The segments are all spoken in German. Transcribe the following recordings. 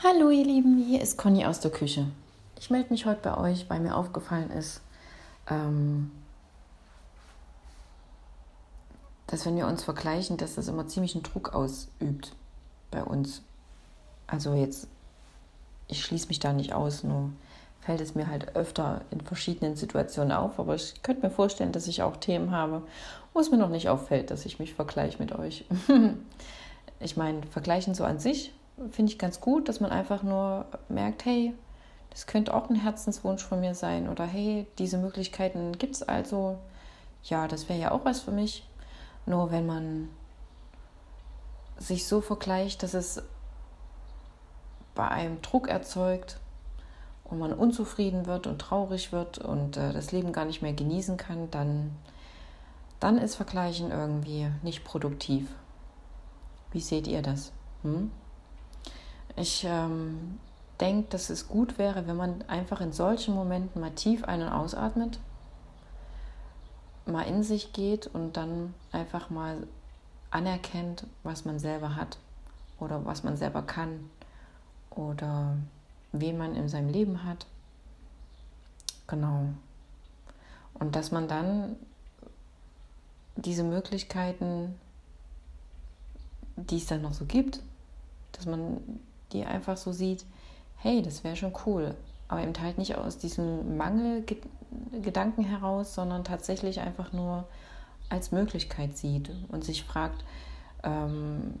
Hallo ihr Lieben, hier ist Conny aus der Küche. Ich melde mich heute bei euch, weil mir aufgefallen ist, ähm, dass wenn wir uns vergleichen, dass das immer ziemlich einen Druck ausübt bei uns. Also jetzt, ich schließe mich da nicht aus, nur fällt es mir halt öfter in verschiedenen Situationen auf. Aber ich könnte mir vorstellen, dass ich auch Themen habe, wo es mir noch nicht auffällt, dass ich mich vergleiche mit euch. ich meine, vergleichen so an sich finde ich ganz gut, dass man einfach nur merkt, hey, das könnte auch ein Herzenswunsch von mir sein oder hey, diese Möglichkeiten gibt es also. Ja, das wäre ja auch was für mich. Nur wenn man sich so vergleicht, dass es bei einem Druck erzeugt und man unzufrieden wird und traurig wird und äh, das Leben gar nicht mehr genießen kann, dann, dann ist Vergleichen irgendwie nicht produktiv. Wie seht ihr das? Hm? Ich ähm, denke, dass es gut wäre, wenn man einfach in solchen Momenten mal tief ein- und ausatmet, mal in sich geht und dann einfach mal anerkennt, was man selber hat oder was man selber kann oder wen man in seinem Leben hat. Genau. Und dass man dann diese Möglichkeiten, die es dann noch so gibt, dass man die einfach so sieht, hey, das wäre schon cool. Aber eben halt nicht aus diesem Mangelgedanken heraus, sondern tatsächlich einfach nur als Möglichkeit sieht und sich fragt, ähm,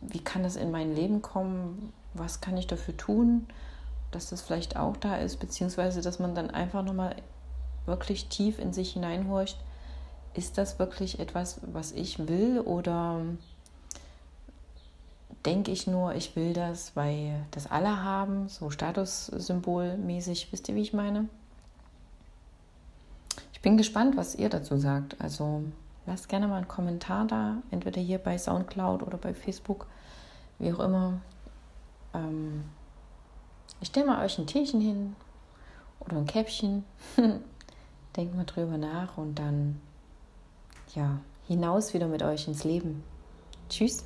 wie kann das in mein Leben kommen? Was kann ich dafür tun, dass das vielleicht auch da ist? Beziehungsweise, dass man dann einfach nochmal wirklich tief in sich hineinhorcht. Ist das wirklich etwas, was ich will oder denke ich nur, ich will das, weil das alle haben, so statussymbolmäßig. Wisst ihr, wie ich meine? Ich bin gespannt, was ihr dazu sagt. Also lasst gerne mal einen Kommentar da, entweder hier bei Soundcloud oder bei Facebook, wie auch immer. Ähm, ich stelle mal euch ein Tierchen hin oder ein Käppchen. Denkt mal drüber nach und dann ja, hinaus wieder mit euch ins Leben. Tschüss.